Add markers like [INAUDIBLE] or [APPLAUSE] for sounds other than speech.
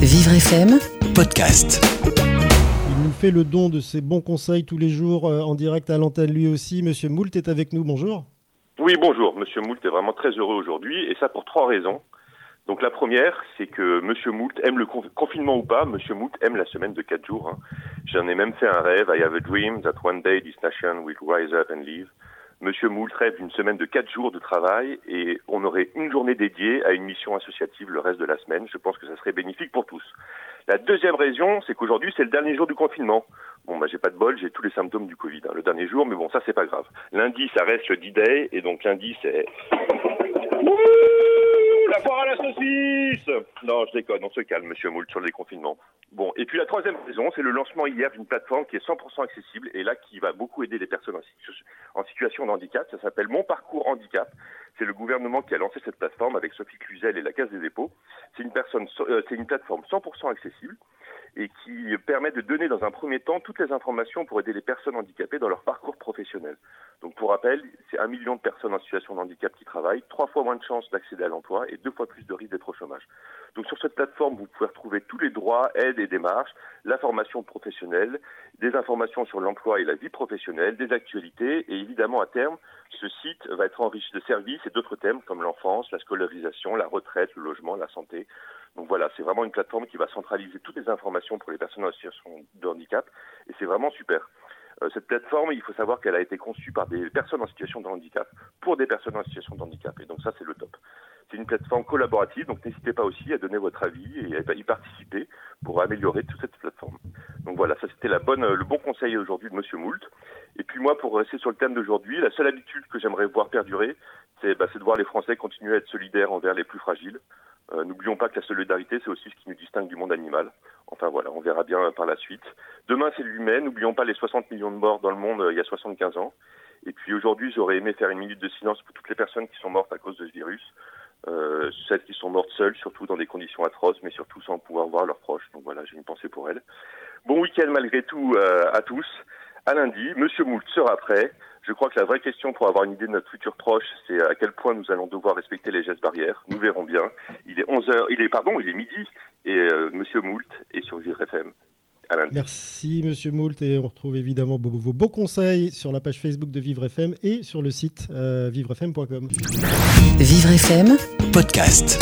Vivre FM, podcast. Il nous fait le don de ses bons conseils tous les jours euh, en direct à l'antenne lui aussi. Monsieur Moult est avec nous, bonjour. Oui, bonjour. Monsieur Moult est vraiment très heureux aujourd'hui, et ça pour trois raisons. Donc la première, c'est que Monsieur Moult aime le conf- confinement ou pas, Monsieur Moult aime la semaine de quatre jours. hein. J'en ai même fait un rêve. I have a dream that one day this nation will rise up and live. Monsieur Moult rêve d'une semaine de quatre jours de travail et on aurait une journée dédiée à une mission associative le reste de la semaine. Je pense que ça serait bénéfique pour tous. La deuxième raison, c'est qu'aujourd'hui c'est le dernier jour du confinement. Bon, bah j'ai pas de bol, j'ai tous les symptômes du Covid hein, le dernier jour, mais bon, ça c'est pas grave. Lundi, ça reste le D-Day et donc lundi c'est [COUGHS] la foire à la saucisse Non, je déconne, on se calme, monsieur Moult, sur le déconfinement. Bon, et puis la troisième raison, c'est le lancement hier d'une plateforme qui est 100% accessible et là qui va beaucoup aider les personnes en, en situation de handicap. Ça s'appelle Mon Parcours Handicap. C'est le gouvernement qui a lancé cette plateforme avec Sophie Cluzel et la Caisse des dépôts. C'est une, euh, c'est une plateforme 100% accessible et qui permet de donner dans un premier temps toutes les informations pour aider les personnes handicapées dans leur parcours professionnel. Donc pour rappel, c'est un million de personnes en situation de handicap qui travaillent, trois fois moins de chances d'accéder à l'emploi et deux fois plus de risques d'être au chômage. Donc sur cette plateforme, vous pouvez retrouver tous les droits, aides et démarches, la formation professionnelle, des informations sur l'emploi et la vie professionnelle, des actualités et évidemment à terme, ce site va être enrichi de services et d'autres thèmes comme l'enfance, la scolarisation, la retraite, le logement, la santé. Donc voilà, c'est vraiment une plateforme qui va centraliser toutes les informations pour les personnes en situation de handicap et c'est vraiment super. Euh, cette plateforme, il faut savoir qu'elle a été conçue par des personnes en situation de handicap, pour des personnes en situation de handicap. Et donc ça, c'est le top. C'est une plateforme collaborative, donc n'hésitez pas aussi à donner votre avis et à y participer pour améliorer toute cette plateforme. Donc voilà, ça c'était la bonne, le bon conseil aujourd'hui de Monsieur Moult. Et puis moi, pour rester sur le thème d'aujourd'hui, la seule habitude que j'aimerais voir perdurer, c'est bah, de voir les Français continuer à être solidaires envers les plus fragiles. Euh, N'oublions pas que la solidarité, c'est aussi ce qui nous distingue du monde animal. Enfin voilà, on verra bien par la suite. Demain, c'est l'humain. N'oublions pas les 60 millions de morts dans le monde euh, il y a 75 ans. Et puis aujourd'hui, j'aurais aimé faire une minute de silence pour toutes les personnes qui sont mortes à cause de ce virus. Euh, celles qui sont mortes seules, surtout dans des conditions atroces, mais surtout sans pouvoir voir leurs proches. Donc voilà, j'ai une pensée pour elles. Bon week-end malgré tout euh, à tous. À lundi, Monsieur Moult sera prêt. Je crois que la vraie question pour avoir une idée de notre futur proche, c'est à quel point nous allons devoir respecter les gestes barrières. Nous verrons bien. Il est 11 heures, il est pardon, il est midi et euh, Monsieur Moult est sur Vivre FM. À lundi. Merci Monsieur Moult et on retrouve évidemment vos, vos beaux conseils sur la page Facebook de Vivre FM et sur le site euh, vivrefm.com. Vivre FM, podcast.